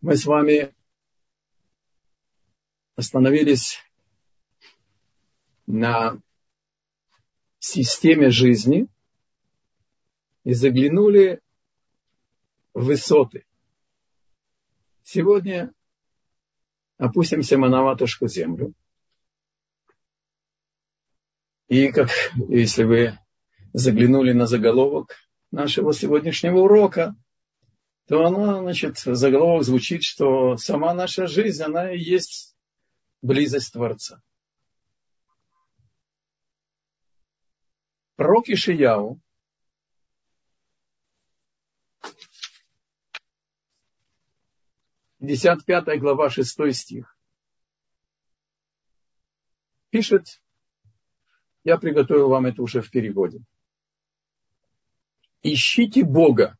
Мы с вами остановились на системе жизни и заглянули в высоты. Сегодня опустимся мы на матушку землю. И как, если вы заглянули на заголовок нашего сегодняшнего урока, то она, значит, заголовок звучит, что сама наша жизнь, она и есть близость Творца. Пророк Ишияу Десять пятая глава, шестой стих. Пишет, я приготовил вам это уже в переводе. Ищите Бога,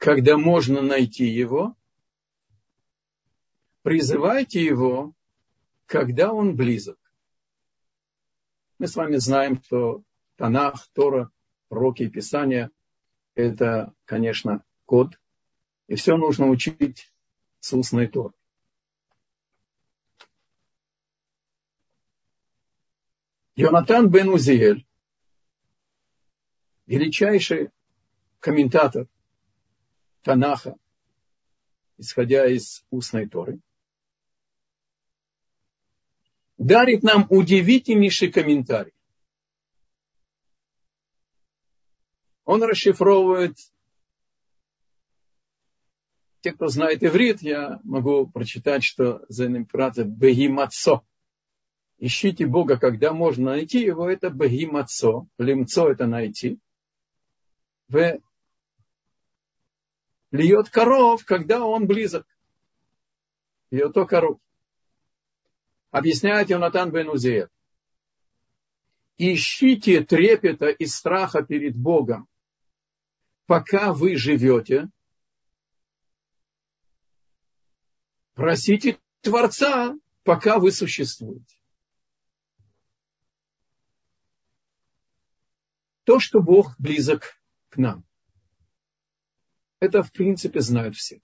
когда можно найти Его. Призывайте Его, когда Он близок. Мы с вами знаем, что Танах, Тора, пророки и Писания – это, конечно, код. И все нужно учить с устной Торы. Йонатан бен Узиэль, величайший комментатор Танаха, исходя из устной Торы, дарит нам удивительнейший комментарий. Он расшифровывает, те, кто знает иврит, я могу прочитать, что за император Бегимацо. Ищите Бога, когда можно найти его, это Бегимацо. Лимцо это найти. В льет коров, когда он близок. Льет коров. Объясняет Йонатан бен. Ищите трепета и страха перед Богом, пока вы живете, просите Творца, пока вы существуете. То, что Бог близок к нам. Это, в принципе, знают все.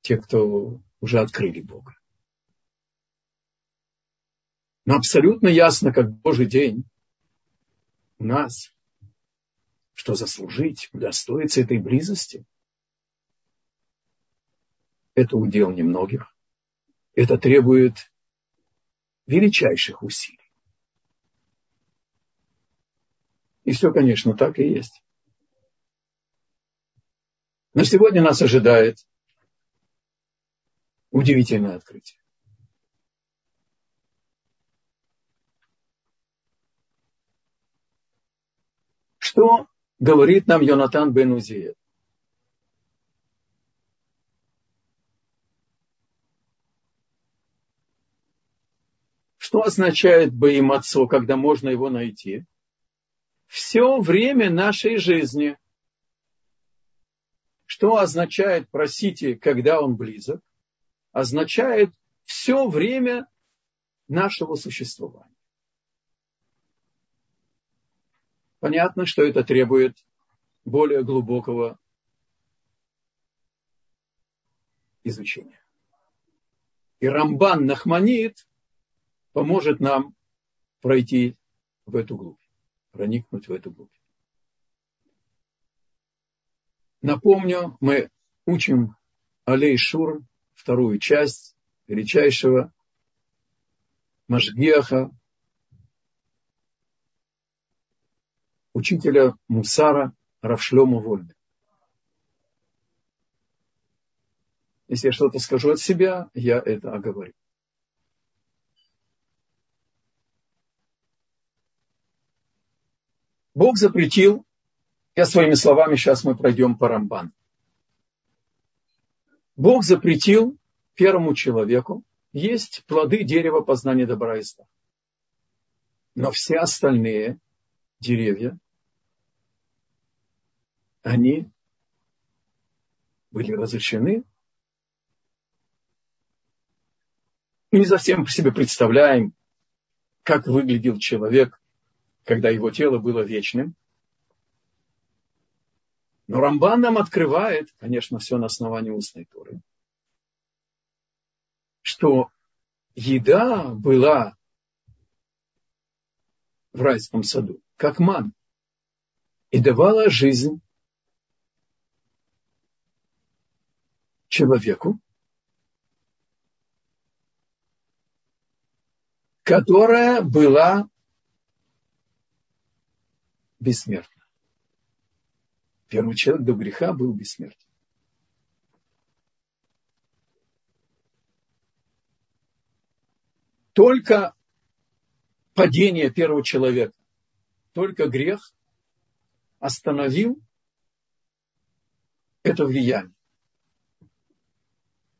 Те, кто уже открыли Бога. Но абсолютно ясно, как Божий день у нас что заслужить, удостоиться этой близости, это удел немногих. Это требует величайших усилий. И все, конечно, так и есть. Но сегодня нас ожидает удивительное открытие. Что говорит нам Йонатан бен Узиев. Что означает Баимацо, когда можно его найти? Все время нашей жизни. Что означает просите, когда он близок? Означает все время нашего существования. Понятно, что это требует более глубокого изучения. И Рамбан Нахманит поможет нам пройти в эту глубь, проникнуть в эту глубь. Напомню, мы учим Алей Шур, вторую часть величайшего Машгиаха, учителя Мусара Равшлема Вольда. Если я что-то скажу от себя, я это оговорю. Бог запретил, я своими словами, сейчас мы пройдем по Рамбан. Бог запретил первому человеку есть плоды дерева познания добра и зла. Но все остальные деревья, они были разрешены. Мы не совсем себе представляем, как выглядел человек, когда его тело было вечным. Но Рамбан нам открывает, конечно, все на основании устной туры, что еда была в райском саду, как ман, и давала жизнь человеку, которая была бессмертна. Первый человек до греха был бессмертен. Только падение первого человека, только грех остановил это влияние.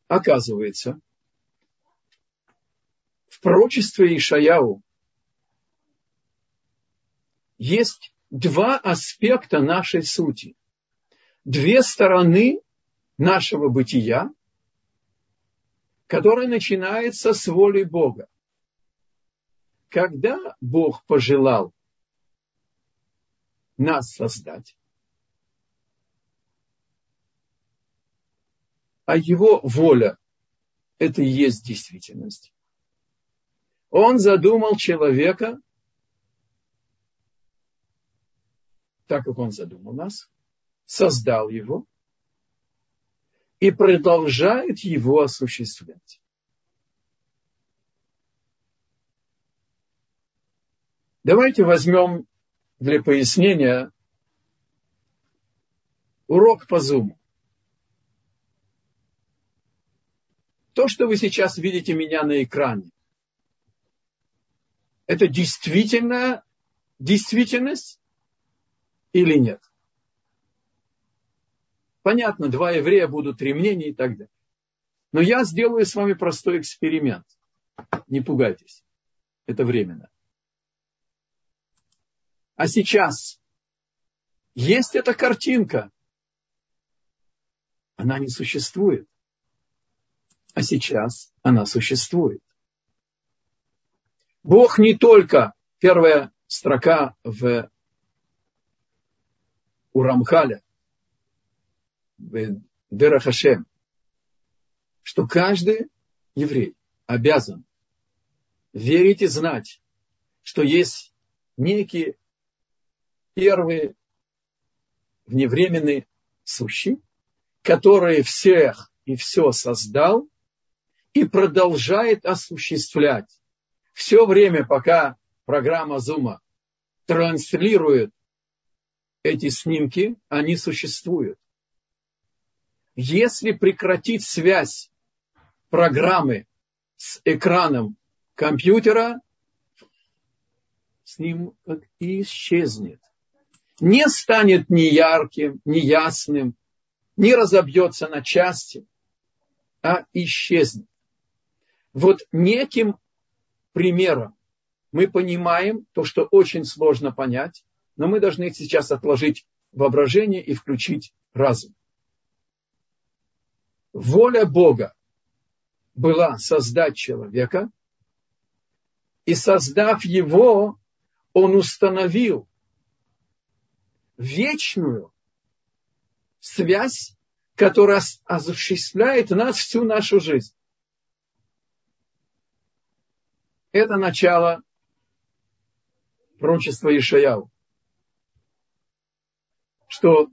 Оказывается, в пророчестве Ишаяу есть два аспекта нашей сути, две стороны нашего бытия, которые начинаются с воли Бога. Когда Бог пожелал нас создать, а его воля – это и есть действительность. Он задумал человека так, как он задумал нас, создал его и продолжает его осуществлять. Давайте возьмем для пояснения урок по зуму. То, что вы сейчас видите меня на экране, это действительно действительность или нет? Понятно, два еврея будут три мнения и так далее. Но я сделаю с вами простой эксперимент. Не пугайтесь. Это временно. А сейчас есть эта картинка. Она не существует. А сейчас она существует. Бог не только, первая строка в у Рамхаля, в Дерахашем, что каждый еврей обязан верить и знать, что есть некие первые вневременные сущие, которые всех и все создал и продолжает осуществлять. Все время, пока программа Зума транслирует эти снимки, они существуют. Если прекратить связь программы с экраном компьютера, снимок исчезнет. Не станет ни ярким, ни ясным, не разобьется на части, а исчезнет. Вот неким примером мы понимаем то, что очень сложно понять, но мы должны сейчас отложить воображение и включить разум. Воля Бога была создать человека, и создав его, он установил вечную связь, которая осуществляет нас всю нашу жизнь. Это начало пророчества Ишаяу. Что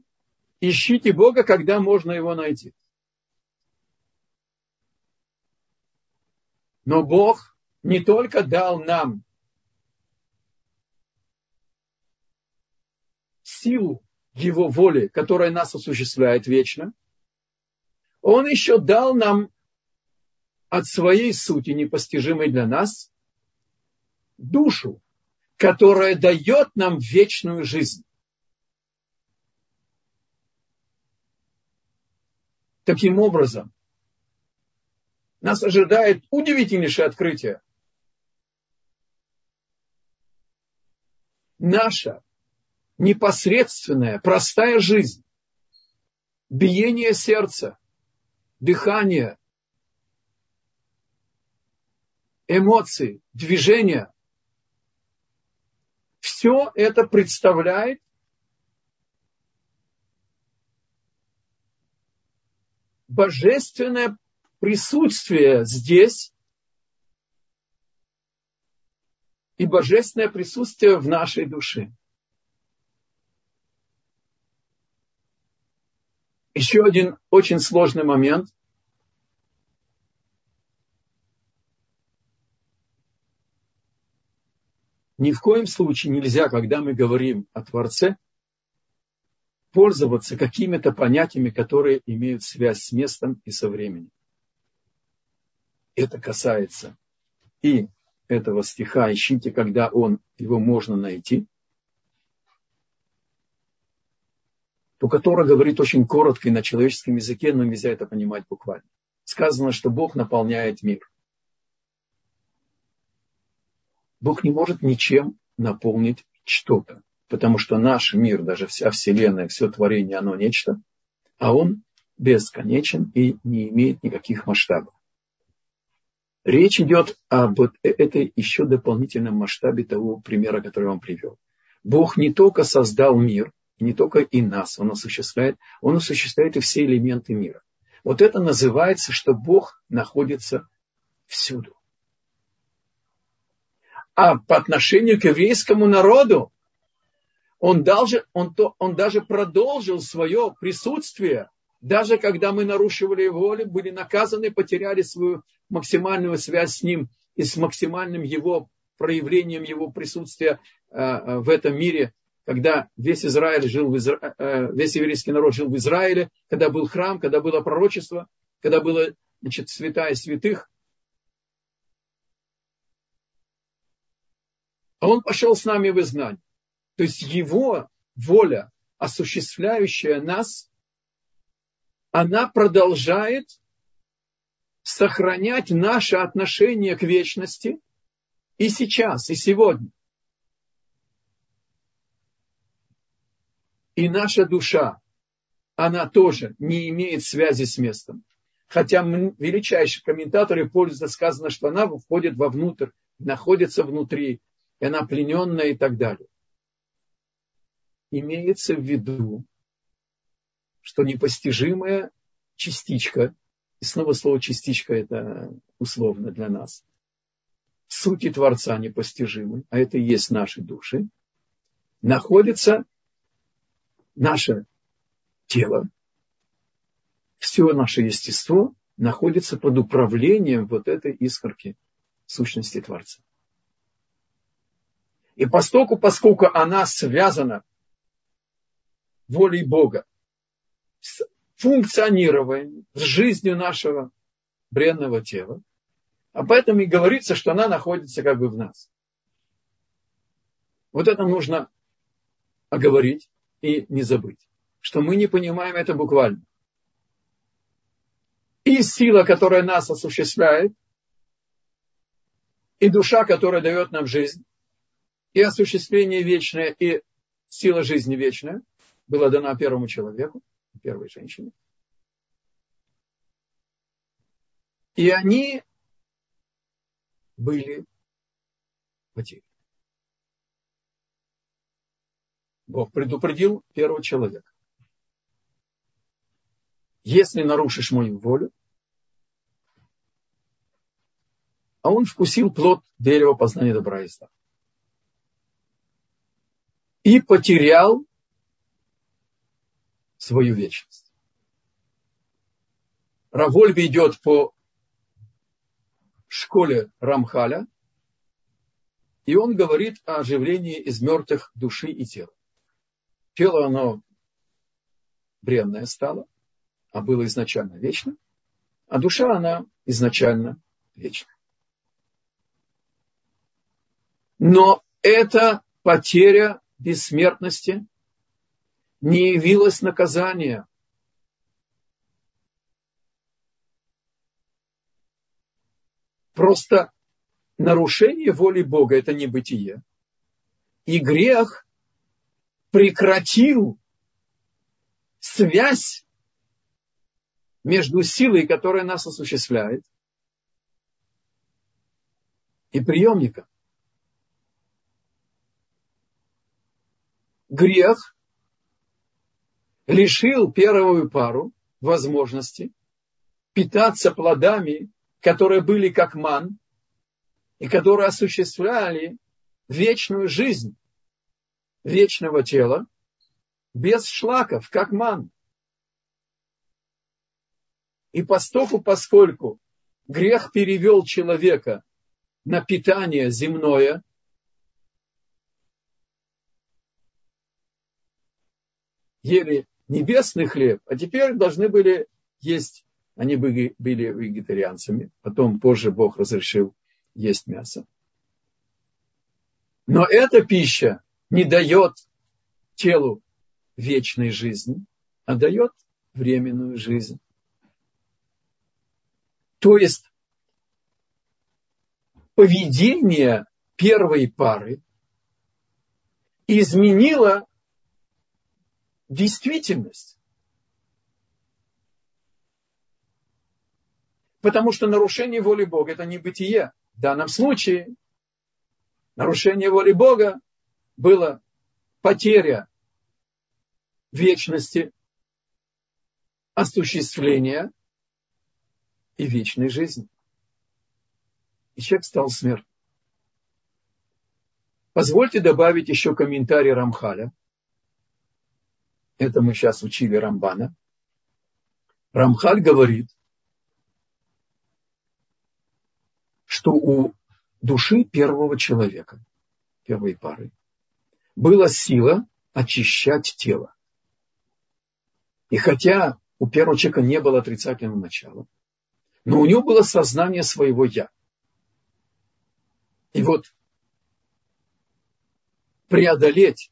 ищите Бога, когда можно его найти. Но Бог не только дал нам силу Его воли, которая нас осуществляет вечно, Он еще дал нам от своей сути, непостижимой для нас, душу, которая дает нам вечную жизнь. Таким образом, нас ожидает удивительнейшее открытие. Наша непосредственная, простая жизнь, биение сердца, дыхание, эмоции, движения, все это представляет божественное присутствие здесь и божественное присутствие в нашей душе. Еще один очень сложный момент. Ни в коем случае нельзя, когда мы говорим о Творце – пользоваться какими-то понятиями, которые имеют связь с местом и со временем. Это касается и этого стиха, ищите, когда он, его можно найти, то который говорит очень коротко и на человеческом языке, но нельзя это понимать буквально. Сказано, что Бог наполняет мир. Бог не может ничем наполнить что-то, потому что наш мир, даже вся Вселенная, все творение, оно нечто, а он бесконечен и не имеет никаких масштабов. Речь идет об этой еще дополнительном масштабе того примера, который я вам привел. Бог не только создал мир, не только и нас Он осуществляет, Он осуществляет и все элементы мира. Вот это называется, что Бог находится всюду. А по отношению к еврейскому народу, он даже, он, то, он даже продолжил свое присутствие даже когда мы нарушивали его волю, были наказаны, потеряли свою максимальную связь с ним и с максимальным его проявлением его присутствия э, э, в этом мире, когда весь Израиль жил в Изра... Э, весь еврейский народ жил в Израиле, когда был храм, когда было пророчество, когда было значит, святая святых. А он пошел с нами в изгнание. То есть его воля, осуществляющая нас, она продолжает сохранять наше отношение к вечности и сейчас, и сегодня. И наша душа, она тоже не имеет связи с местом. Хотя величайшие комментаторы пользуются, сказано, что она входит вовнутрь, находится внутри, и она плененная и так далее. Имеется в виду, что непостижимая частичка, и снова слово частичка это условно для нас, сути Творца непостижимы, а это и есть наши души, находится наше тело, все наше естество находится под управлением вот этой искорки сущности Творца. И поскольку, поскольку она связана волей Бога с функционированием, с жизнью нашего бренного тела. А поэтому и говорится, что она находится как бы в нас. Вот это нужно оговорить и не забыть, что мы не понимаем это буквально. И сила, которая нас осуществляет, и душа, которая дает нам жизнь, и осуществление вечное, и сила жизни вечная – была дана первому человеку, первой женщине. И они были потеряны. Бог предупредил первого человека. Если нарушишь мою волю, а он вкусил плод дерева познания добра и зла. И потерял свою вечность. Равольви идет по школе Рамхаля, и он говорит о оживлении из мертвых души и тела. Тело, оно бренное стало, а было изначально вечно, а душа, она изначально вечна. Но это потеря бессмертности не явилось наказание. Просто нарушение воли Бога – это не бытие. И грех прекратил связь между силой, которая нас осуществляет, и приемником. Грех лишил первую пару возможности питаться плодами, которые были как ман, и которые осуществляли вечную жизнь вечного тела без шлаков, как ман. И постоку, поскольку грех перевел человека на питание земное, ели небесный хлеб, а теперь должны были есть, они были, вегетарианцами, потом позже Бог разрешил есть мясо. Но эта пища не дает телу вечной жизни, а дает временную жизнь. То есть поведение первой пары изменило действительность. Потому что нарушение воли Бога – это не бытие. В данном случае нарушение воли Бога было потеря вечности, осуществления и вечной жизни. И человек стал смертным. Позвольте добавить еще комментарий Рамхаля. Это мы сейчас учили Рамбана. Рамхаль говорит, что у души первого человека, первой пары, была сила очищать тело. И хотя у первого человека не было отрицательного начала, но у него было сознание своего «я». И вот преодолеть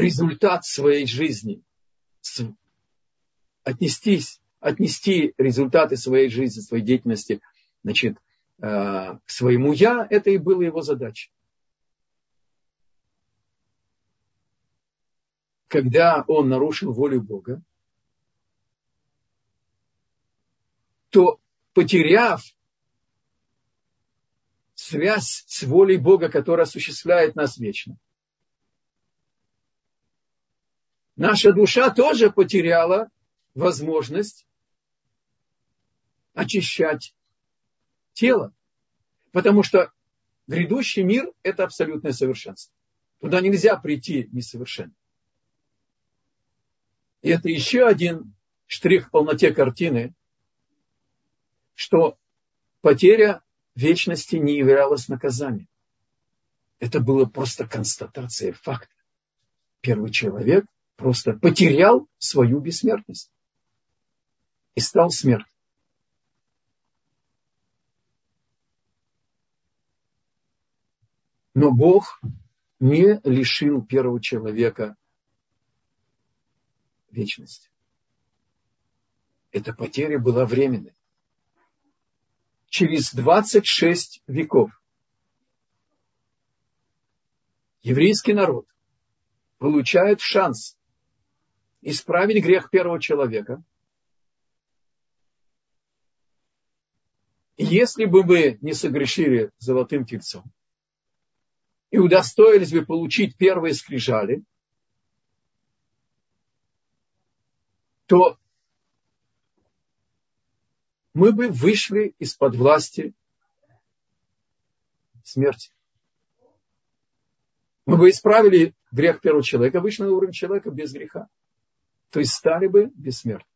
результат своей жизни, отнестись, отнести результаты своей жизни, своей деятельности значит, э, к своему «я», это и было его задачей. когда он нарушил волю Бога, то потеряв связь с волей Бога, которая осуществляет нас вечно, наша душа тоже потеряла возможность очищать тело. Потому что грядущий мир – это абсолютное совершенство. Туда нельзя прийти несовершенно. И это еще один штрих в полноте картины, что потеря вечности не являлась наказанием. Это было просто констатация факта. Первый человек просто потерял свою бессмертность и стал смертным. Но Бог не лишил первого человека вечность. Эта потеря была временной. Через 26 веков еврейский народ получает шанс исправить грех первого человека. Если бы мы не согрешили золотым тельцом и удостоились бы получить первые скрижали, то мы бы вышли из-под власти смерти. Мы бы исправили грех первого человека, вышли на уровень человека без греха. То есть стали бы бессмертны.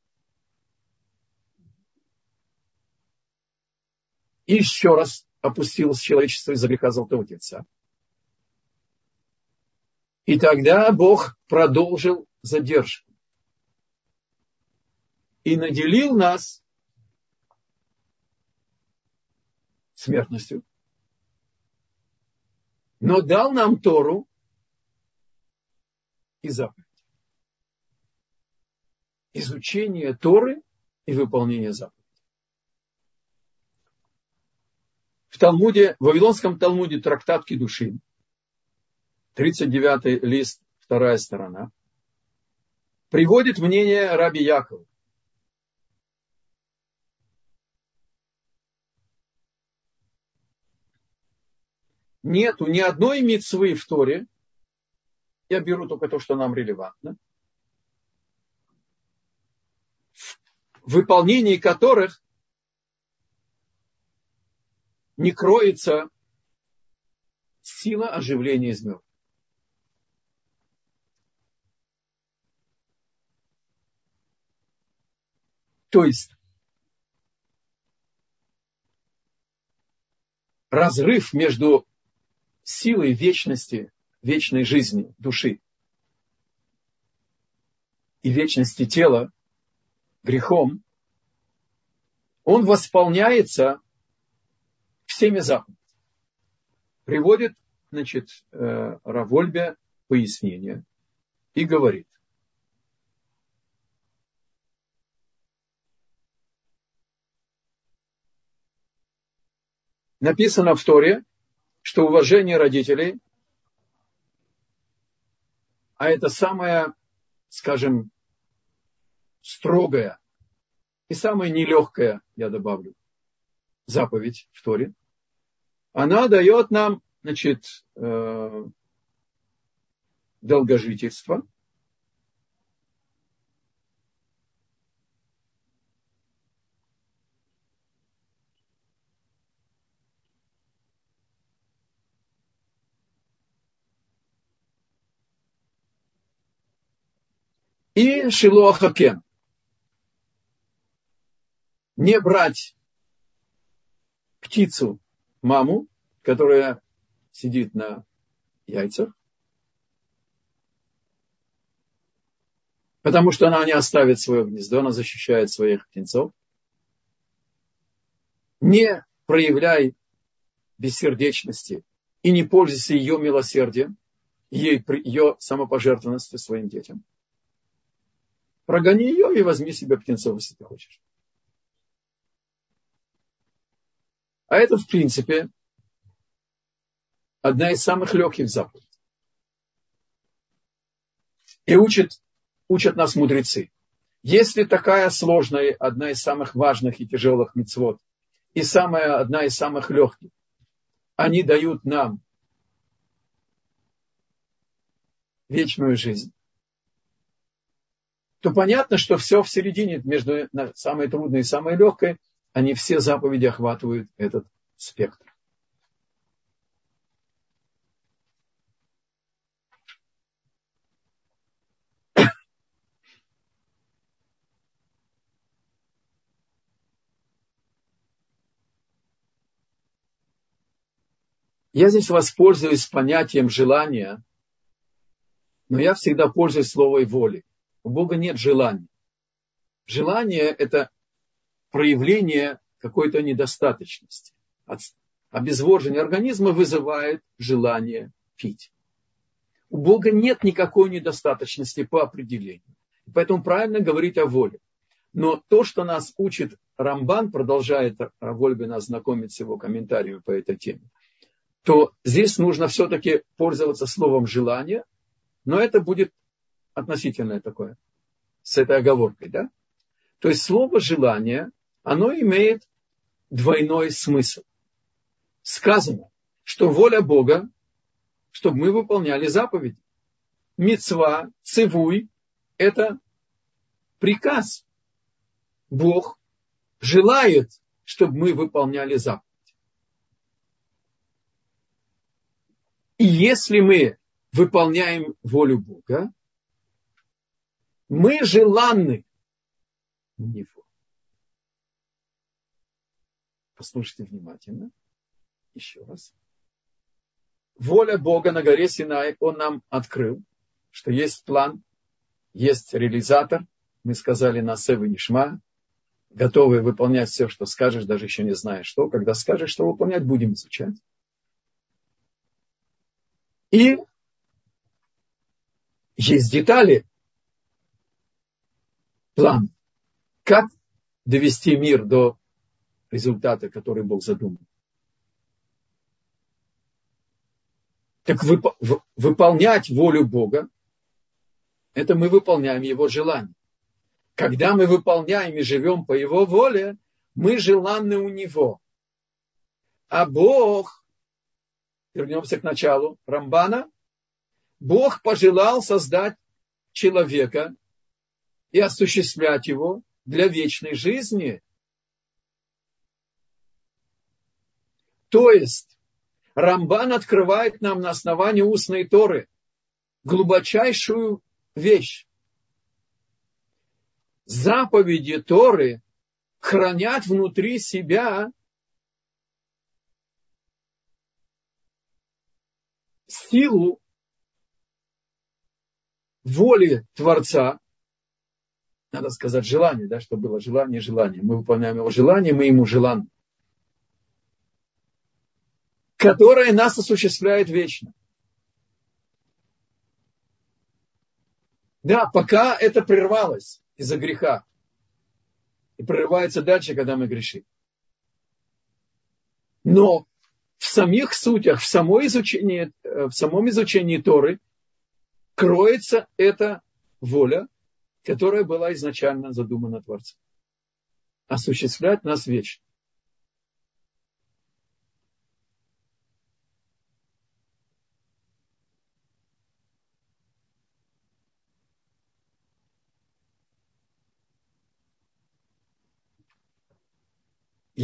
И еще раз опустилось человечество из-за греха Золотого Тельца. И тогда Бог продолжил задержку и наделил нас смертностью, но дал нам Тору и заповедь. Изучение Торы и выполнение заповедей. В Талмуде, в Вавилонском Талмуде трактатки души, 39 лист, вторая сторона, приводит мнение Раби Якова. нету ни одной мецвы в Торе, я беру только то, что нам релевантно, в выполнении которых не кроется сила оживления из мертвых. То есть разрыв между силой вечности, вечной жизни души и вечности тела грехом, он восполняется всеми заповедями. Приводит, значит, э, Равольбе пояснение и говорит. Написано в Торе, что уважение родителей, а это самое, скажем, строгая и самая нелегкая, я добавлю, заповедь в Торе, она дает нам, значит, э, долгожительство. И Шилуахакен не брать птицу, маму, которая сидит на яйцах, потому что она не оставит свое гнездо, она защищает своих птенцов. Не проявляй бессердечности и не пользуйся ее милосердием, ее, ее самопожертвованностью своим детям. Прогони ее и возьми себе птенцов, если ты хочешь. А это, в принципе, одна из самых легких заповедей. И учат, учат нас мудрецы. Если такая сложная, одна из самых важных и тяжелых мецвод, и самая, одна из самых легких, они дают нам вечную жизнь, то понятно, что все в середине, между самой трудной и самой легкой – они все заповеди охватывают этот спектр. Я здесь воспользуюсь понятием желания, но я всегда пользуюсь словом воли. У Бога нет желания. Желание – это проявление какой-то недостаточности. Обезвоживание организма вызывает желание пить. У Бога нет никакой недостаточности по определению. Поэтому правильно говорить о воле. Но то, что нас учит Рамбан, продолжает Вольга нас знакомить с его комментариями по этой теме, то здесь нужно все-таки пользоваться словом желание, но это будет относительное такое, с этой оговоркой. Да? То есть слово желание оно имеет двойной смысл. Сказано, что воля Бога, чтобы мы выполняли заповеди. Мецва, цивуй – это приказ. Бог желает, чтобы мы выполняли заповеди. И если мы выполняем волю Бога, мы желанны у Него. Послушайте внимательно. Еще раз. Воля Бога на горе Синай, Он нам открыл, что есть план, есть реализатор. Мы сказали на Севы Нишма, готовы выполнять все, что скажешь, даже еще не зная что. Когда скажешь, что выполнять, будем изучать. И есть детали, план, как довести мир до результата, который Бог задумал. Так вып- выполнять волю Бога, это мы выполняем Его желание. Когда мы выполняем и живем по Его воле, мы желанны у Него. А Бог, вернемся к началу Рамбана, Бог пожелал создать человека и осуществлять его для вечной жизни – То есть Рамбан открывает нам на основании устной Торы глубочайшую вещь. Заповеди Торы хранят внутри себя силу воли Творца, надо сказать желание, да, чтобы было желание, желание. Мы выполняем его желание, мы ему желаем, которое нас осуществляет вечно. Да, пока это прервалось из-за греха. И прерывается дальше, когда мы грешим. Но в самих сутях, в, самой изучении, э, в самом изучении Торы кроется эта воля, которая была изначально задумана Творцом. Осуществлять нас вечно.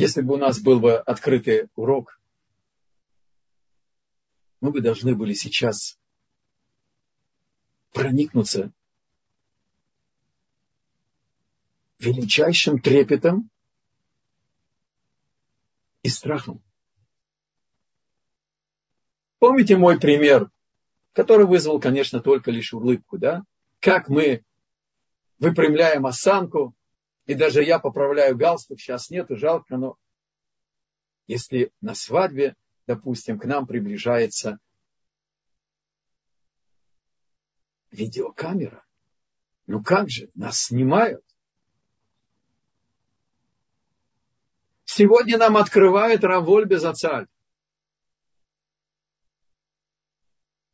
Если бы у нас был бы открытый урок, мы бы должны были сейчас проникнуться величайшим трепетом и страхом. Помните мой пример, который вызвал, конечно, только лишь улыбку, да? Как мы выпрямляем осанку, и даже я поправляю галстук, сейчас нету, жалко, но если на свадьбе, допустим, к нам приближается видеокамера, ну как же, нас снимают. Сегодня нам открывает Раволь Безацаль,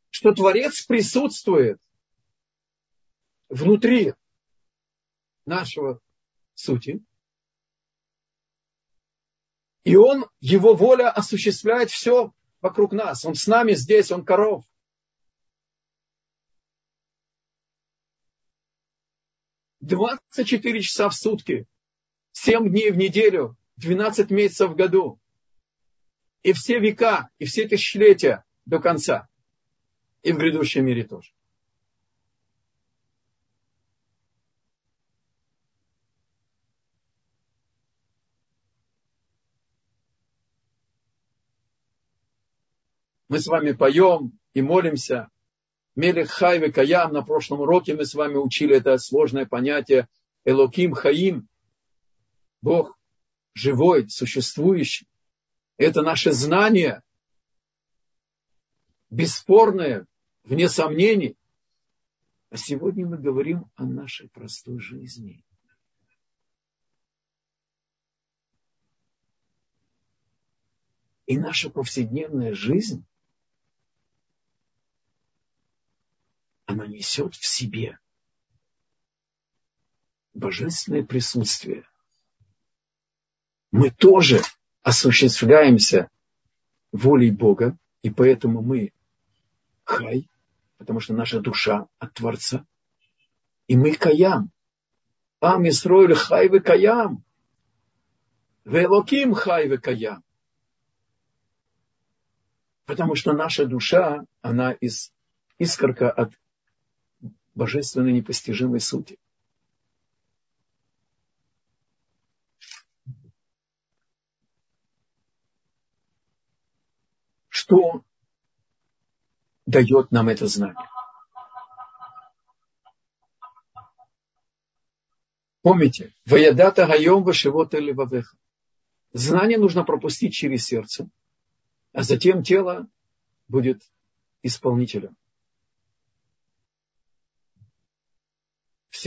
что Творец присутствует внутри нашего сути, и он, его воля осуществляет все вокруг нас. Он с нами здесь, он коров. Двадцать четыре часа в сутки, семь дней в неделю, 12 месяцев в году. И все века, и все тысячелетия до конца. И в грядущем мире тоже. Мы с вами поем и молимся. Мелех Хайве Каям. На прошлом уроке мы с вами учили это сложное понятие Элоким Хаим. Бог живой, существующий. Это наше знание, бесспорное, вне сомнений. А сегодня мы говорим о нашей простой жизни. И наша повседневная жизнь, она несет в себе божественное присутствие – мы тоже осуществляемся волей Бога, и поэтому мы хай, потому что наша душа от Творца. И мы каям. Ам Исроиль хай вы каям. Велоким хай вы каям. Потому что наша душа, она из искорка от божественной непостижимой сути. Что дает нам это знание? Помните, Ваядата Гайом Вашивота Левавеха. Знание нужно пропустить через сердце, а затем тело будет исполнителем.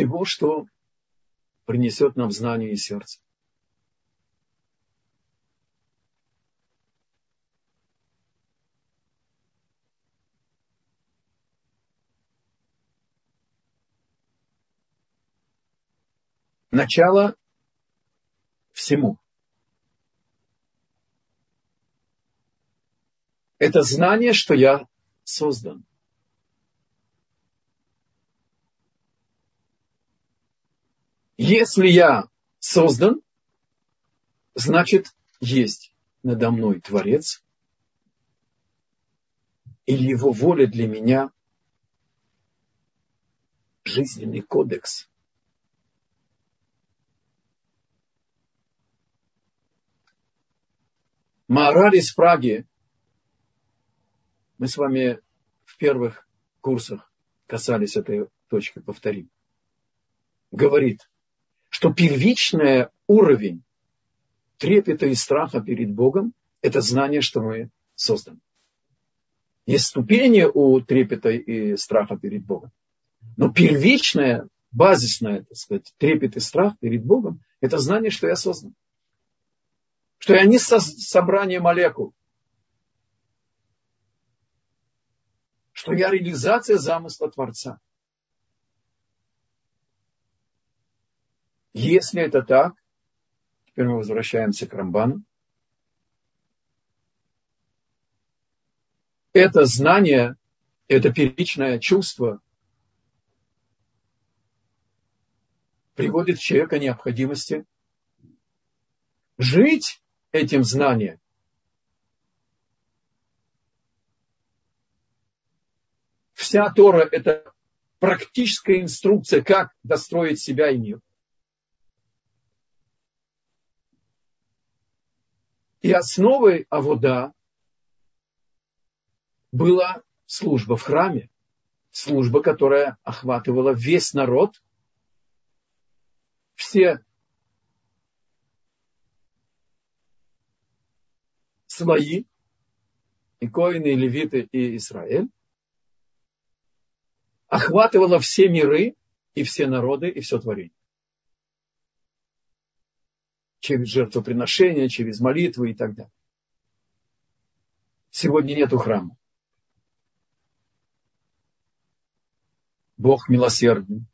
Всего, что принесет нам знание и сердце. начало всему. Это знание, что я создан. Если я создан, значит, есть надо мной Творец, или его воля для меня жизненный кодекс. Маораль из Праги, мы с вами в первых курсах касались этой точки, повторим, говорит, что первичный уровень трепета и страха перед Богом – это знание, что мы созданы. Есть ступени у трепета и страха перед Богом. Но первичное, базисное, так сказать, трепет и страх перед Богом – это знание, что я создан. Что я не со собрание молекул. Что я реализация замысла Творца. Если это так, теперь мы возвращаемся к Рамбану, это знание, это первичное чувство приводит человека необходимости жить этим знанием. Вся Тора – это практическая инструкция, как достроить себя и мир. И основой Авода была служба в храме, служба, которая охватывала весь народ, все свои, и коины, и левиты, и Израиль, охватывала все миры и все народы и все творение. Через жертвоприношения, через молитвы и так далее. Сегодня нету храма. Бог милосердный.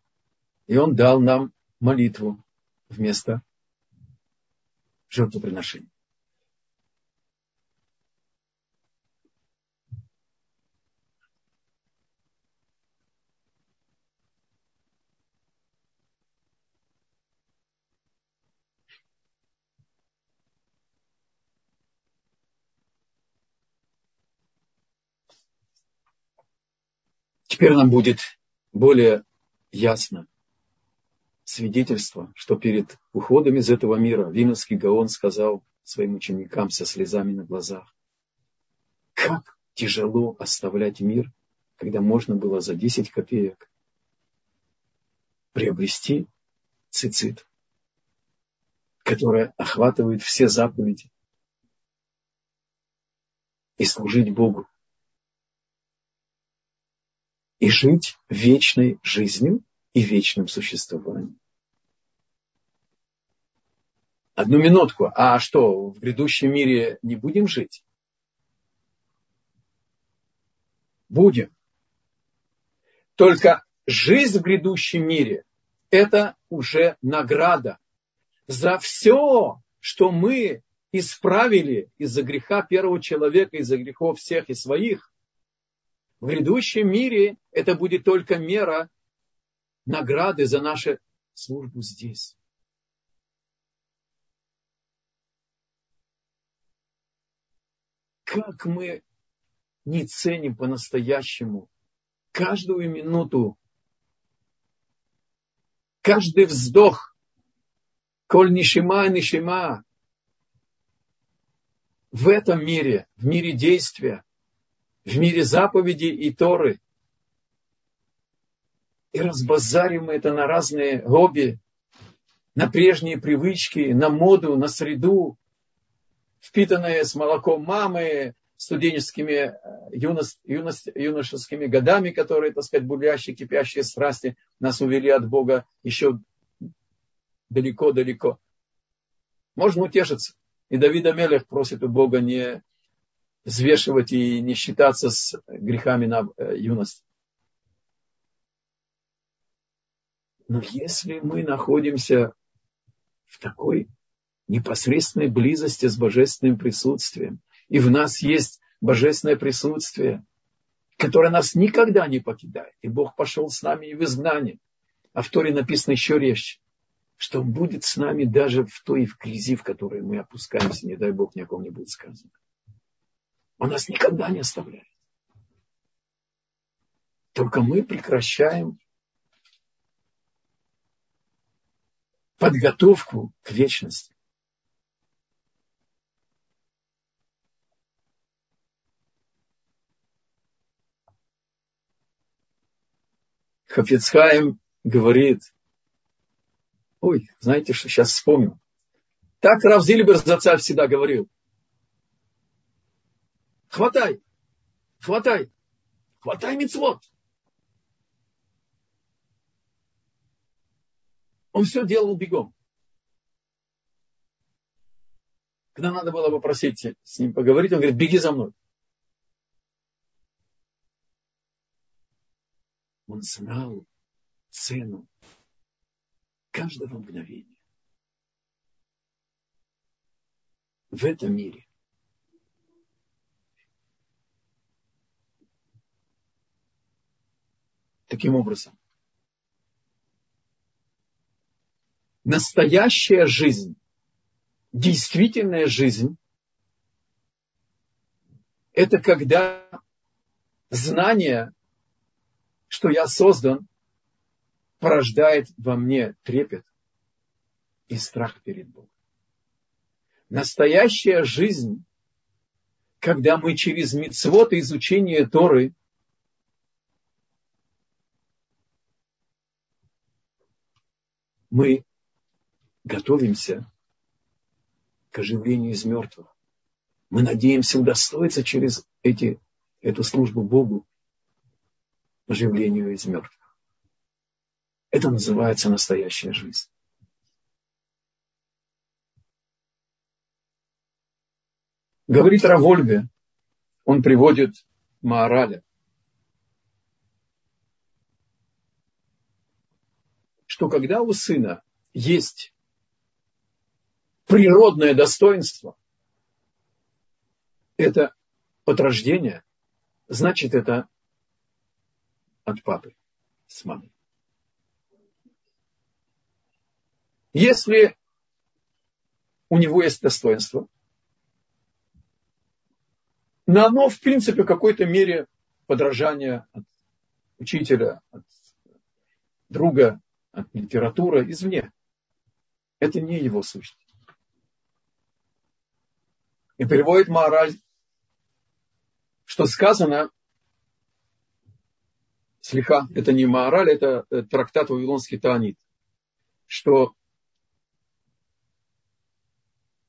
И Он дал нам молитву вместо жертвоприношения. Теперь нам будет более ясно свидетельство, что перед уходом из этого мира Виновский Гаон сказал своим ученикам со слезами на глазах, как тяжело оставлять мир, когда можно было за 10 копеек приобрести цицит, которая охватывает все заповеди и служить Богу и жить вечной жизнью и вечным существованием. Одну минутку. А что, в грядущем мире не будем жить? Будем. Только жизнь в грядущем мире – это уже награда за все, что мы исправили из-за греха первого человека, из-за грехов всех и своих – в грядущем мире это будет только мера награды за нашу службу здесь. Как мы не ценим по-настоящему каждую минуту, каждый вздох, коль нишима, нишима, в этом мире, в мире действия, в мире заповедей и Торы. И разбазарим мы это на разные хобби, на прежние привычки, на моду, на среду, впитанные с молоком мамы, студенческими э, юношескими годами, которые, так сказать, бурлящие, кипящие страсти нас увели от Бога еще далеко-далеко. Можно утешиться. И Давид Амелех просит у Бога не взвешивать и не считаться с грехами на э, юность. Но если мы находимся в такой непосредственной близости с божественным присутствием, и в нас есть божественное присутствие, которое нас никогда не покидает, и Бог пошел с нами и в изгнание, а в Торе написано еще резче, что Он будет с нами даже в той в грязи, в которой мы опускаемся, не дай Бог, ни о ком не будет сказано. Он нас никогда не оставляет. Только мы прекращаем подготовку к вечности. Хафицхайм говорит, ой, знаете, что сейчас вспомнил. Так Рав Зильбер Зацаль всегда говорил. Хватай, хватай, хватай мецвод. Он все делал бегом. Когда надо было попросить с ним поговорить, он говорит, беги за мной. Он знал цену каждого мгновения. В этом мире. Таким образом, настоящая жизнь, действительная жизнь, это когда знание что я создан, порождает во мне трепет и страх перед Богом. Настоящая жизнь, когда мы через мицвод и изучение Торы мы готовимся к оживлению из мертвых. Мы надеемся удостоиться через эти, эту службу Богу оживлению из мертвых. Это называется настоящая жизнь. Говорит Равольбе, он приводит Маораля, что когда у сына есть природное достоинство, это от рождения, значит, это от папы с мамой. Если у него есть достоинство, но оно, в принципе, в какой-то мере подражание от учителя, от друга, от литературы извне. Это не его сущность. И переводит мораль, что сказано, Слиха, это не Маораль, это э, трактат Вавилонский Таанит, что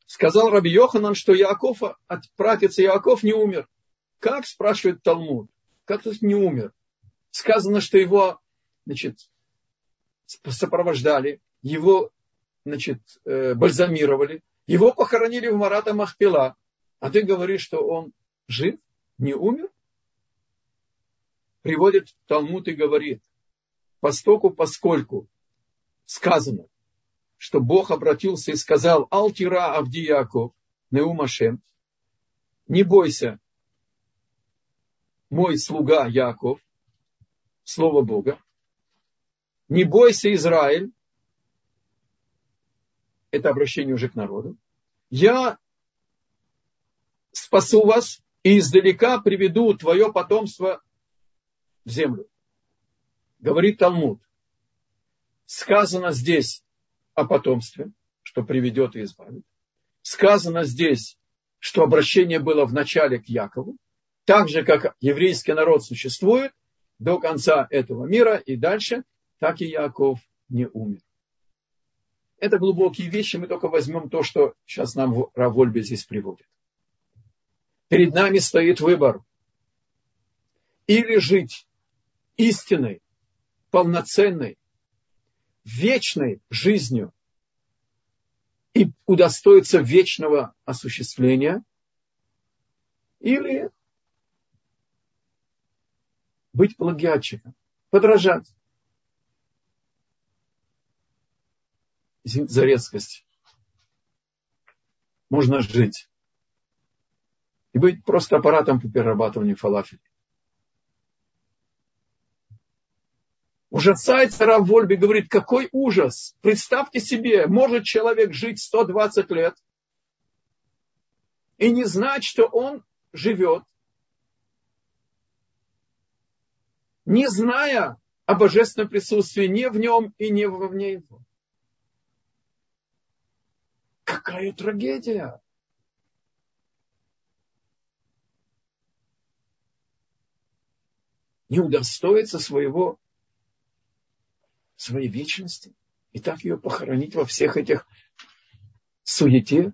сказал Раби Йоханан, что Яков, от пратица Яков не умер. Как, спрашивает Талмуд, как тут не умер? Сказано, что его, значит, сопровождали, его, значит, э, бальзамировали, его похоронили в Марата Махпила, а ты говоришь, что он жив, не умер? приводит Талмуд и говорит, постоку, поскольку сказано, что Бог обратился и сказал, Алтира Авди Яков, Неумашем, не бойся, мой слуга Яков, слово Бога, не бойся, Израиль, это обращение уже к народу, я спасу вас и издалека приведу твое потомство в землю. Говорит Талмуд. Сказано здесь о потомстве, что приведет и избавит. Сказано здесь, что обращение было в начале к Якову. Так же, как еврейский народ существует до конца этого мира и дальше, так и Яков не умер. Это глубокие вещи, мы только возьмем то, что сейчас нам Равольбе здесь приводит. Перед нами стоит выбор. Или жить истинной, полноценной, вечной жизнью и удостоиться вечного осуществления, или быть плагиатчиком, подражать. За резкость. Можно жить. И быть просто аппаратом по перерабатыванию фалафелей. Ужасается Рав Вольби, говорит, какой ужас. Представьте себе, может человек жить 120 лет и не знать, что он живет не зная о божественном присутствии ни в нем и не вовне его. Какая трагедия! Не удостоиться своего, своей вечности и так ее похоронить во всех этих суете,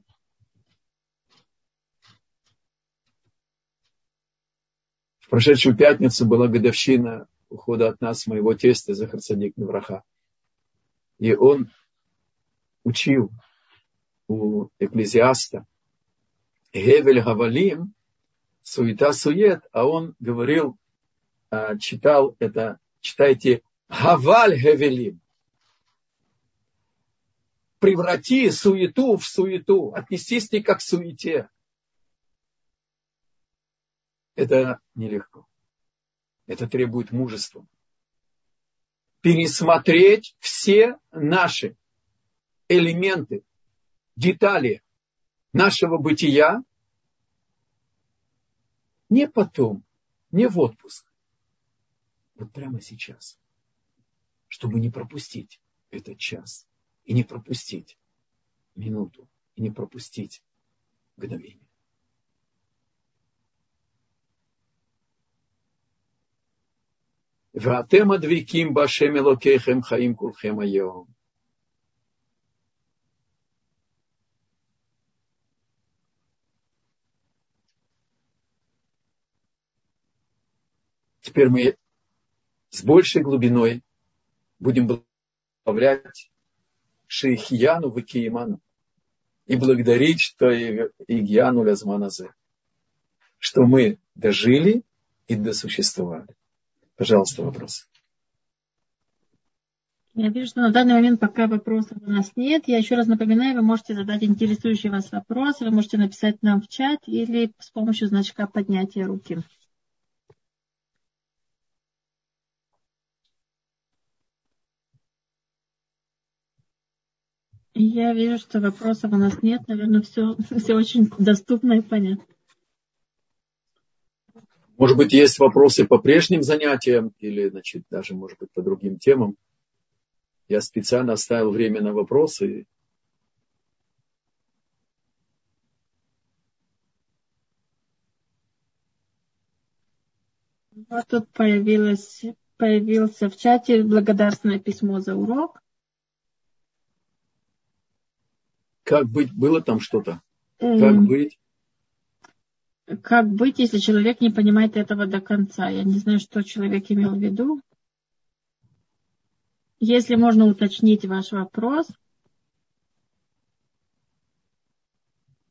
прошедшую пятницу была годовщина ухода от нас моего теста Захар Садик Навраха. И он учил у экклезиаста Гевель Гавалим, суета сует, а он говорил, а, читал это, читайте Гаваль Гевелим. Преврати суету в суету, отнесись не как к суете это нелегко. Это требует мужества. Пересмотреть все наши элементы, детали нашего бытия не потом, не в отпуск, вот прямо сейчас, чтобы не пропустить этот час и не пропустить минуту и не пропустить мгновение. Вратем адвиким башем хаим кулхем айом. Теперь мы с большей глубиной будем добавлять Шейхияну в Икииману и благодарить, что Игьяну Лязманазе, что мы дожили и досуществовали. Пожалуйста, вопрос. Я вижу, что на данный момент пока вопросов у нас нет. Я еще раз напоминаю, вы можете задать интересующий вас вопрос, вы можете написать нам в чат или с помощью значка поднятия руки. Я вижу, что вопросов у нас нет. Наверное, все, все очень доступно и понятно. Может быть, есть вопросы по прежним занятиям или, значит, даже, может быть, по другим темам. Я специально оставил время на вопросы. Вот тут появилось, появился в чате благодарственное письмо за урок. Как быть? Было там что-то? Как быть? как быть, если человек не понимает этого до конца? Я не знаю, что человек имел в виду. Если можно уточнить ваш вопрос.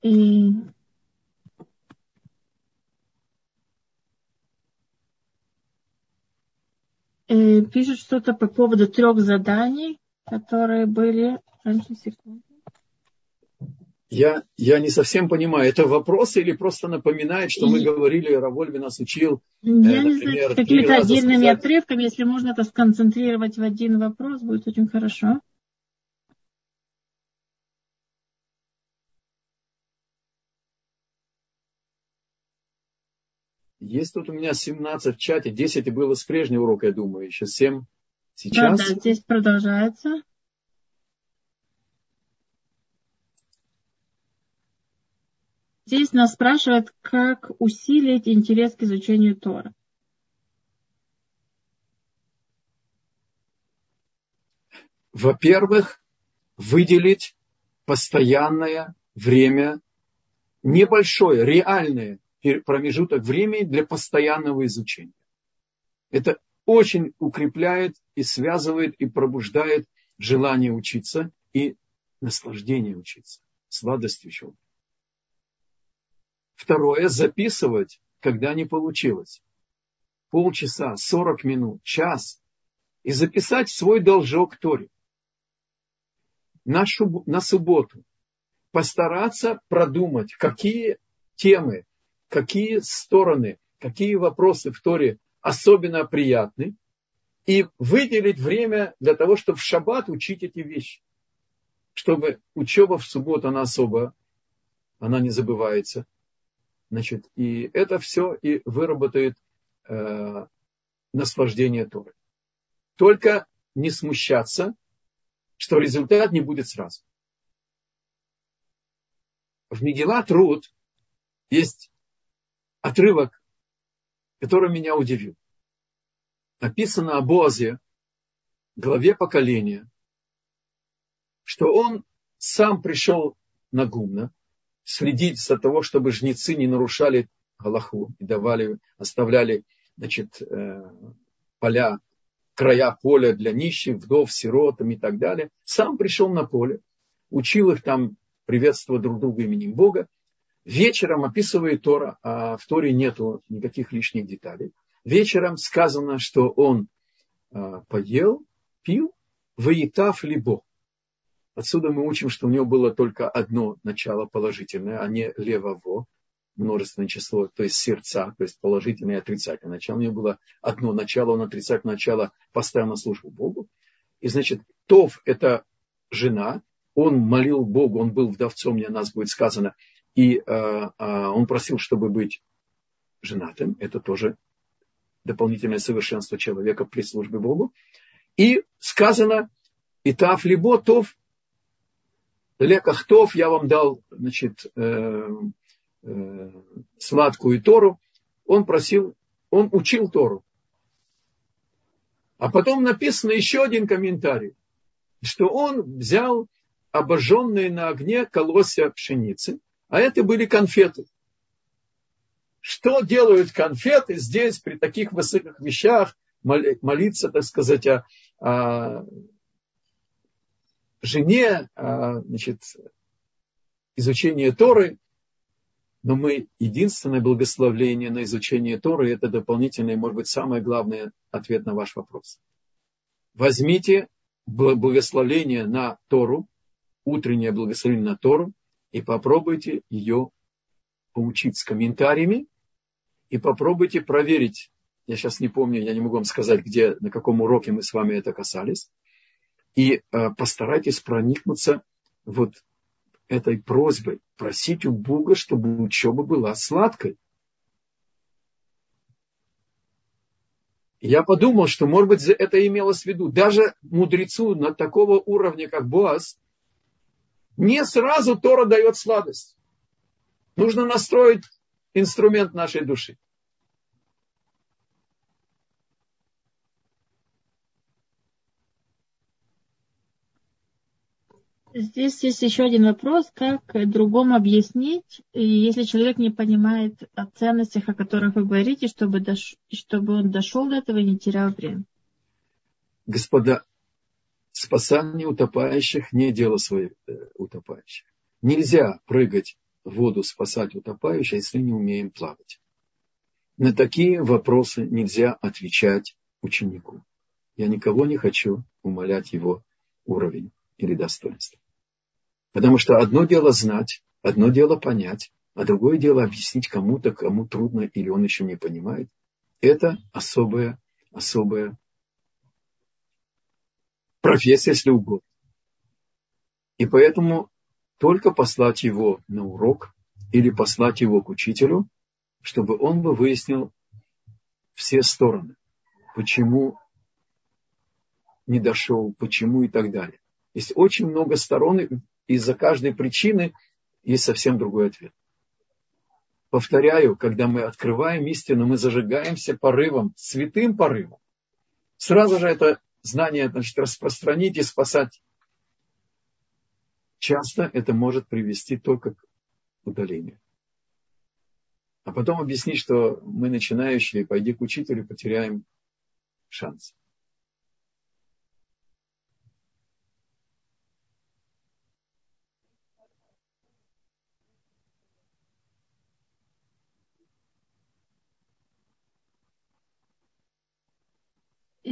И пишут что-то по поводу трех заданий, которые были... Раньше секунду. Я, я не совсем понимаю, это вопрос или просто напоминает, что мы говорили, Равольви нас учил. Я э, не знаю, какими-то отдельными сказать... отрывками, если можно это сконцентрировать в один вопрос, будет очень хорошо. Есть тут у меня 17 в чате, 10 было с прежнего урока, я думаю, еще 7 сейчас. Да, да, здесь продолжается. Здесь нас спрашивают, как усилить интерес к изучению Тора. Во-первых, выделить постоянное время, небольшое, реальное промежуток времени для постоянного изучения. Это очень укрепляет и связывает и пробуждает желание учиться и наслаждение учиться, сладость учебы. Второе, записывать, когда не получилось. Полчаса, 40 минут, час. И записать свой должок Торе. На, шуб, на субботу. Постараться продумать, какие темы, какие стороны, какие вопросы в Торе особенно приятны. И выделить время для того, чтобы в шаббат учить эти вещи. Чтобы учеба в субботу, она особо, она не забывается Значит, и это все и выработает э, наслаждение Торы. Только не смущаться, что результат не будет сразу. В Мегила Труд есть отрывок, который меня удивил. Написано о Боазе, главе поколения, что он сам пришел на гумна, следить за того, чтобы жнецы не нарушали Галаху и давали, оставляли значит, э, поля, края поля для нищих, вдов, сиротам и так далее. Сам пришел на поле, учил их там приветствовать друг друга именем Бога. Вечером описывает Тора, а в Торе нету никаких лишних деталей. Вечером сказано, что он э, поел, пил, воитав либо. Отсюда мы учим, что у него было только одно начало положительное, а не левово, множественное число, то есть сердца, то есть положительное и отрицательное начало. У него было одно начало, он отрицательное начало поставил на службу Богу. И значит, Тов – это жена, он молил Богу, он был вдовцом, мне нас будет сказано, и э, э, он просил, чтобы быть женатым. Это тоже дополнительное совершенство человека при службе Богу. И сказано, и тав либо тов лекахтов, я вам дал, значит, э, э, сладкую Тору, он просил, он учил Тору. А потом написано еще один комментарий, что он взял обожженные на огне колосья пшеницы, а это были конфеты. Что делают конфеты здесь при таких высоких вещах, молиться, так сказать, о, о жене, а, значит, изучение Торы, но мы единственное благословление на изучение Торы, это дополнительный, может быть, самый главный ответ на ваш вопрос. Возьмите благословение на Тору, утреннее благословение на Тору, и попробуйте ее поучить с комментариями, и попробуйте проверить. Я сейчас не помню, я не могу вам сказать, где, на каком уроке мы с вами это касались и э, постарайтесь проникнуться вот этой просьбой, просить у Бога, чтобы учеба была сладкой. Я подумал, что, может быть, это имелось в виду. Даже мудрецу на такого уровня, как Боас, не сразу Тора дает сладость. Нужно настроить инструмент нашей души. Здесь есть еще один вопрос, как другому объяснить, если человек не понимает о ценностях, о которых вы говорите, чтобы, дош... чтобы он дошел до этого и не терял время. Господа, спасание утопающих не дело своих э, утопающих. Нельзя прыгать в воду, спасать утопающих, если не умеем плавать. На такие вопросы нельзя отвечать ученику. Я никого не хочу умолять его уровень или достоинство. Потому что одно дело знать, одно дело понять, а другое дело объяснить кому-то, кому трудно или он еще не понимает. Это особая, особая профессия, если угодно. И поэтому только послать его на урок или послать его к учителю, чтобы он бы выяснил все стороны, почему не дошел, почему и так далее. Есть очень много сторон, из-за каждой причины есть совсем другой ответ. Повторяю, когда мы открываем истину, мы зажигаемся порывом, святым порывом. Сразу же это знание значит, распространить и спасать. Часто это может привести только к удалению. А потом объяснить, что мы начинающие, пойди к учителю, потеряем шанс.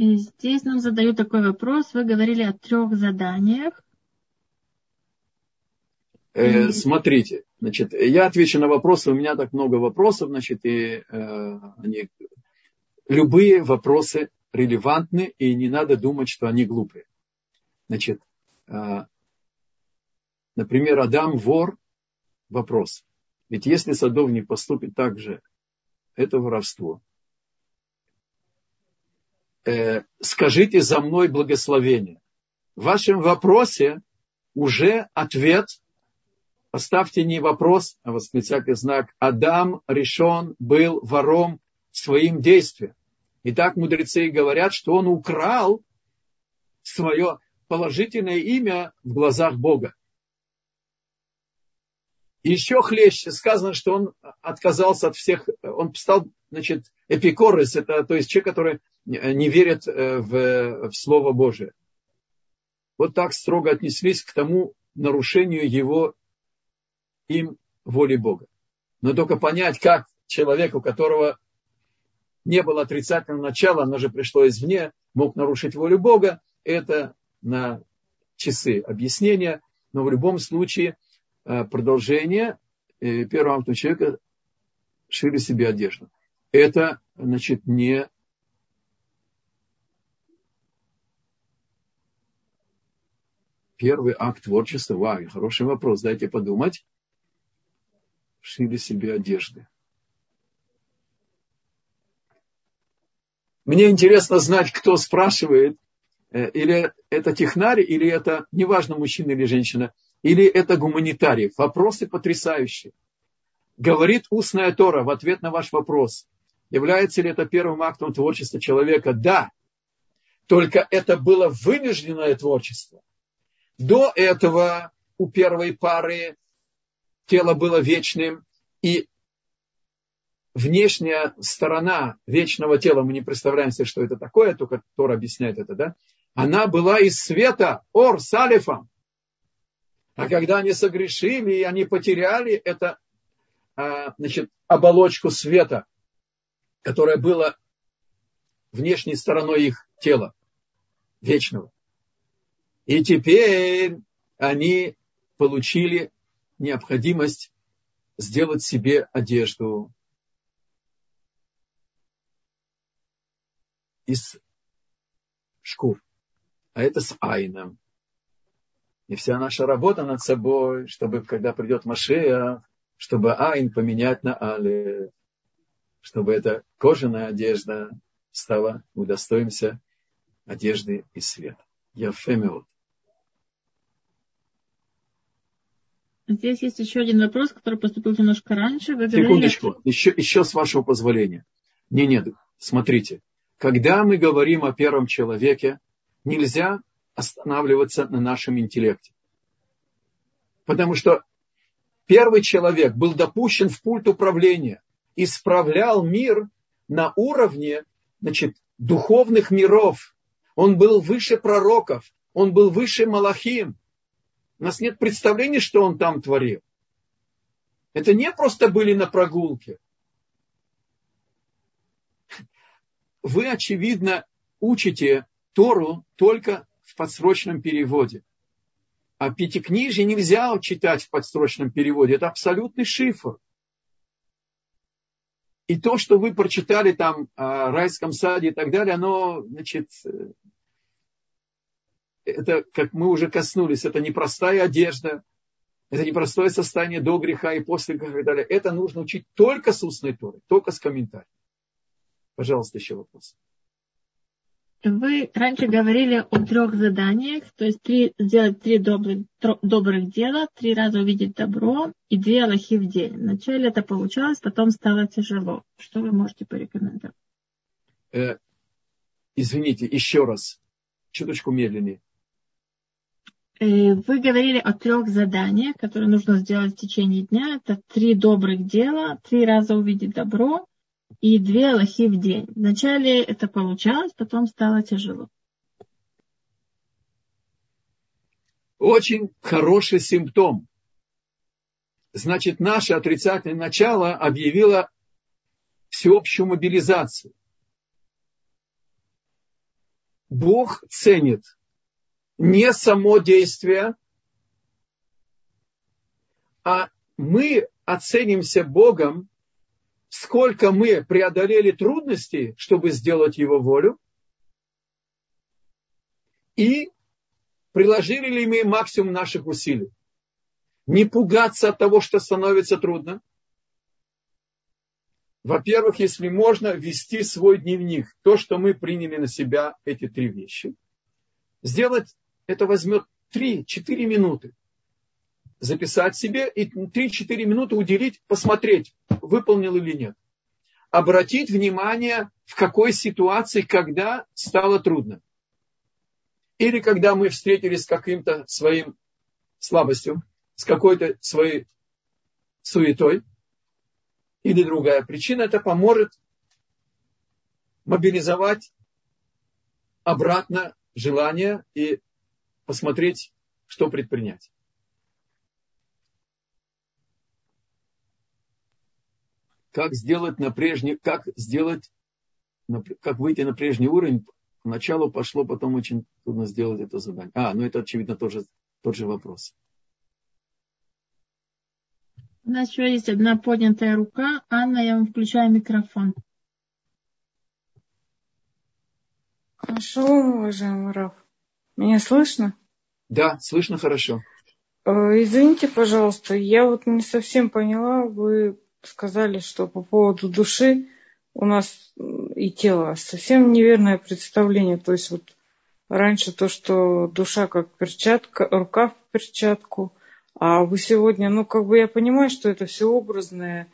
И здесь нам задают такой вопрос. Вы говорили о трех заданиях. Э, смотрите, значит, я отвечу на вопросы. У меня так много вопросов, значит, и э, они, любые вопросы релевантны, и не надо думать, что они глупые. Значит, э, например, Адам вор, вопрос. Ведь если садовник поступит так же, это воровство. Э, скажите за мной благословение. В вашем вопросе уже ответ. Поставьте не вопрос, а восклицательный знак. Адам решен был вором своим действием. Итак, мудрецы говорят, что он украл свое положительное имя в глазах Бога. Еще хлеще сказано, что он отказался от всех, он стал, значит, эпикорис, это то есть человек, который не верит э, в, в Слово Божие. Вот так строго отнеслись к тому нарушению его им воли Бога. Но только понять, как человек, у которого не было отрицательного начала, оно же пришло извне, мог нарушить волю Бога, это на часы объяснения, но в любом случае э, продолжение э, первого акта человека шили себе одежду. Это, значит, не первый акт творчества. Вау, хороший вопрос, дайте подумать. Шили себе одежды. Мне интересно знать, кто спрашивает, э, или это технарь, или это, неважно, мужчина или женщина, или это гуманитарий. Вопросы потрясающие. Говорит устная Тора в ответ на ваш вопрос. Является ли это первым актом творчества человека? Да. Только это было вынужденное творчество. До этого у первой пары тело было вечным, и внешняя сторона вечного тела, мы не представляем себе, что это такое, только Тор объясняет это, да? Она была из света, ор, салифом. А когда они согрешили, и они потеряли это, а, значит, оболочку света, которая была внешней стороной их тела, вечного. И теперь они получили необходимость сделать себе одежду. из шкур. А это с айном. И вся наша работа над собой, чтобы, когда придет Машея, чтобы айн поменять на але, чтобы эта кожаная одежда стала, удостоимся одежды и света. Я фемиот. Здесь есть еще один вопрос, который поступил немножко раньше. Вы Секундочку, еще, еще с вашего позволения. Не, нет, смотрите. Когда мы говорим о первом человеке, нельзя останавливаться на нашем интеллекте. Потому что первый человек был допущен в пульт управления, исправлял мир на уровне значит, духовных миров. Он был выше пророков, он был выше Малахим. У нас нет представления, что он там творил. Это не просто были на прогулке. вы, очевидно, учите Тору только в подсрочном переводе. А пятикнижие нельзя читать в подсрочном переводе. Это абсолютный шифр. И то, что вы прочитали там о райском саде и так далее, оно, значит, это, как мы уже коснулись, это непростая одежда, это непростое состояние до греха и после греха и так далее. Это нужно учить только с устной Торой, только с комментарием. Пожалуйста, еще вопрос. Вы раньше говорили о трех заданиях, то есть три, сделать три добрых, добрых дела, три раза увидеть добро и две аллахи в день. Вначале это получалось, потом стало тяжело. Что вы можете порекомендовать? Э, извините, еще раз, чуточку медленнее. Вы говорили о трех заданиях, которые нужно сделать в течение дня. Это три добрых дела, три раза увидеть добро и две аллахи в день. Вначале это получалось, потом стало тяжело. Очень хороший симптом. Значит, наше отрицательное начало объявило всеобщую мобилизацию. Бог ценит не само действие, а мы оценимся Богом сколько мы преодолели трудностей, чтобы сделать его волю, и приложили ли мы максимум наших усилий. Не пугаться от того, что становится трудно. во-первых, если можно, вести свой дневник. То, что мы приняли на себя эти три вещи. Сделать это возьмет 3-4 минуты. Записать себе и 3-4 минуты уделить, посмотреть, выполнил или нет. Обратить внимание, в какой ситуации, когда стало трудно. Или когда мы встретились с каким-то своим слабостью, с какой-то своей суетой, или другая причина, это поможет мобилизовать обратно желание и посмотреть, что предпринять. Как сделать на прежний, как сделать, как выйти на прежний уровень, поначалу пошло, потом очень трудно сделать это задание. А, ну это очевидно тоже тот же вопрос. У нас еще есть одна поднятая рука. Анна, я вам включаю микрофон. Шалом, уважаемый Раф. Меня слышно? Да, слышно хорошо. Э, извините, пожалуйста, я вот не совсем поняла. Вы сказали, что по поводу души у нас и тела совсем неверное представление. То есть вот раньше то, что душа как перчатка, рука в перчатку, а вы сегодня, ну, как бы я понимаю, что это все образное,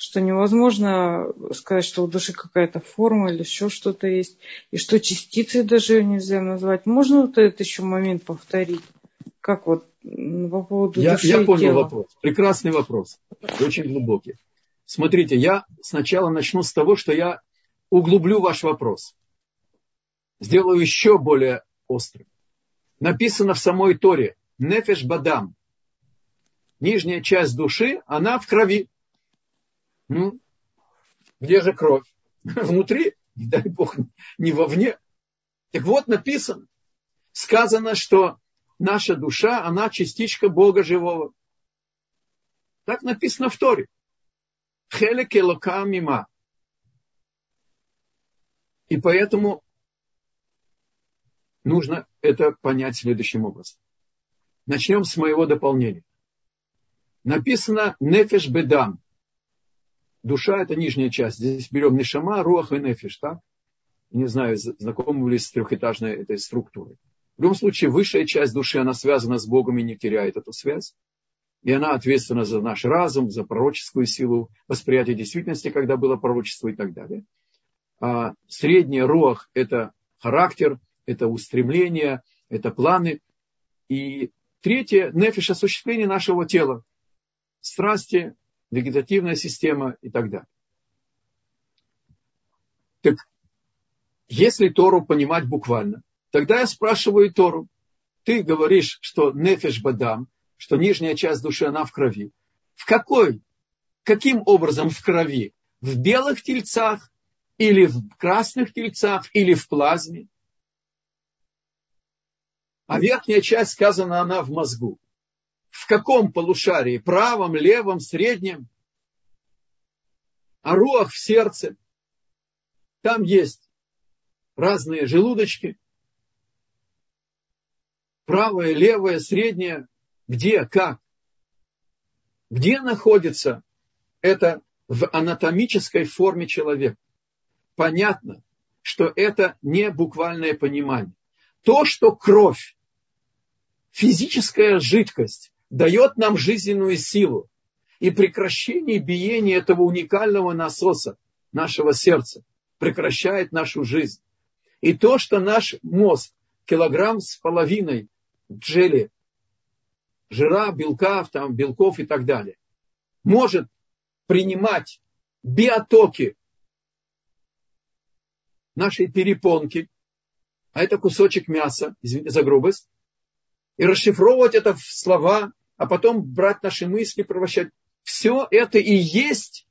что невозможно сказать, что у души какая-то форма или еще что-то есть, и что частицы даже нельзя назвать. Можно вот этот еще момент повторить? Как вот по поводу я, души Я понял тела? вопрос. Прекрасный вопрос. Очень глубокий. Смотрите, я сначала начну с того, что я углублю ваш вопрос. Сделаю еще более острым. Написано в самой Торе. Нефеш бадам нижняя часть души, она в крови. Ну, где же кровь? Внутри, не дай бог, не вовне. Так вот написано, сказано, что наша душа, она частичка Бога живого. Так написано в Торе. Хелек мима. И поэтому нужно это понять следующим образом. Начнем с моего дополнения написано нефеш бедам. Душа – это нижняя часть. Здесь берем нешама, руах и нефеш, так? Не знаю, знакомы ли с трехэтажной этой структурой. В любом случае, высшая часть души, она связана с Богом и не теряет эту связь. И она ответственна за наш разум, за пророческую силу, восприятие действительности, когда было пророчество и так далее. А средняя руах – это характер, это устремление, это планы. И третье – нефиш – осуществление нашего тела страсти, вегетативная система и так далее. Так если Тору понимать буквально, тогда я спрашиваю Тору, ты говоришь, что нефеш бадам, что нижняя часть души, она в крови. В какой? Каким образом в крови? В белых тельцах или в красных тельцах или в плазме? А верхняя часть сказана, она в мозгу в каком полушарии? Правом, левом, среднем? А руах в сердце. Там есть разные желудочки. Правое, левое, среднее. Где, как? Где находится это в анатомической форме человека? Понятно, что это не буквальное понимание. То, что кровь, физическая жидкость, дает нам жизненную силу. И прекращение биения этого уникального насоса нашего сердца прекращает нашу жизнь. И то, что наш мозг килограмм с половиной джели, жира, белка, там, белков и так далее, может принимать биотоки нашей перепонки, а это кусочек мяса, извините за грубость, и расшифровывать это в слова, а потом брать наши мысли, превращать. Все это и есть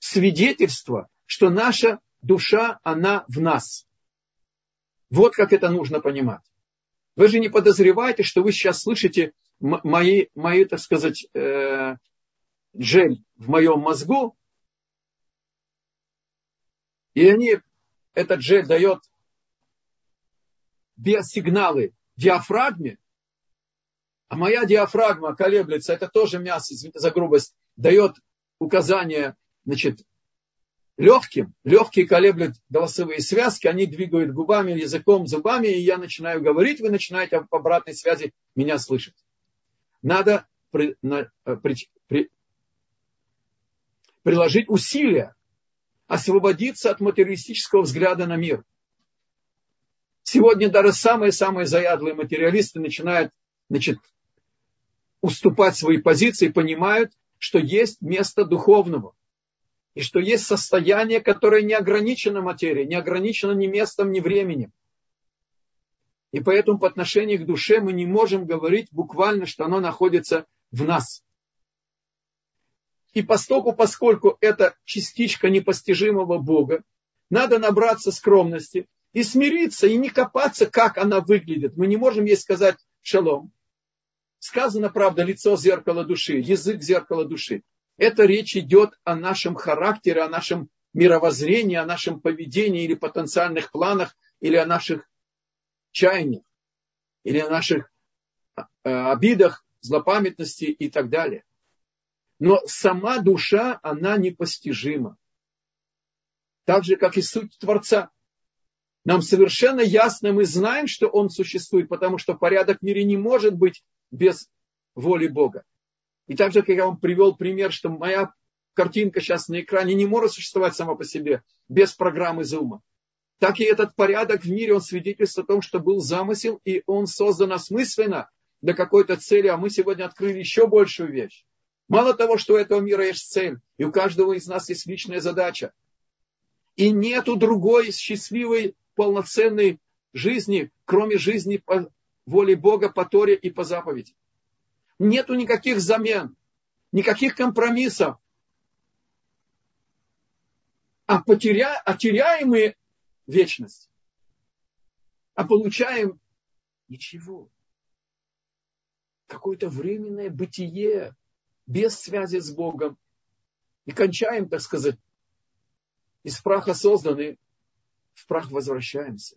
свидетельство, что наша душа, она в нас. Вот как это нужно понимать. Вы же не подозреваете, что вы сейчас слышите мои, мои так сказать, э, джель в моем мозгу, и они, этот джель дает биосигналы диафрагме, а моя диафрагма колеблется, это тоже мясо, извините за грубость, дает указание, значит, легким. Легкие колеблют голосовые связки, они двигают губами, языком, зубами, и я начинаю говорить, вы начинаете по обратной связи меня слышать. Надо при, на, э, при, при, приложить усилия, освободиться от материалистического взгляда на мир. Сегодня даже самые-самые заядлые материалисты начинают значит, уступать свои позиции, понимают, что есть место духовного. И что есть состояние, которое не ограничено материей, не ограничено ни местом, ни временем. И поэтому по отношению к душе мы не можем говорить буквально, что оно находится в нас. И постоку, поскольку это частичка непостижимого Бога, надо набраться скромности и смириться, и не копаться, как она выглядит. Мы не можем ей сказать шалом. Сказано, правда, лицо зеркало души, язык зеркало души. Это речь идет о нашем характере, о нашем мировоззрении, о нашем поведении или потенциальных планах, или о наших чаяниях, или о наших э, обидах, злопамятности и так далее. Но сама душа, она непостижима. Так же, как и суть Творца. Нам совершенно ясно, мы знаем, что Он существует, потому что порядок в мире не может быть без воли Бога. И так же, как я вам привел пример, что моя картинка сейчас на экране не может существовать сама по себе без программы зума. Так и этот порядок в мире, он свидетельствует о том, что был замысел, и он создан осмысленно для какой-то цели, а мы сегодня открыли еще большую вещь. Мало того, что у этого мира есть цель, и у каждого из нас есть личная задача. И нету другой счастливой, полноценной жизни, кроме жизни по воле Бога, по Торе и по заповеди. Нету никаких замен, никаких компромиссов. А, потеря, а теряем мы вечность. А получаем ничего. Какое-то временное бытие, без связи с Богом. И кончаем, так сказать, из праха созданы, в прах возвращаемся.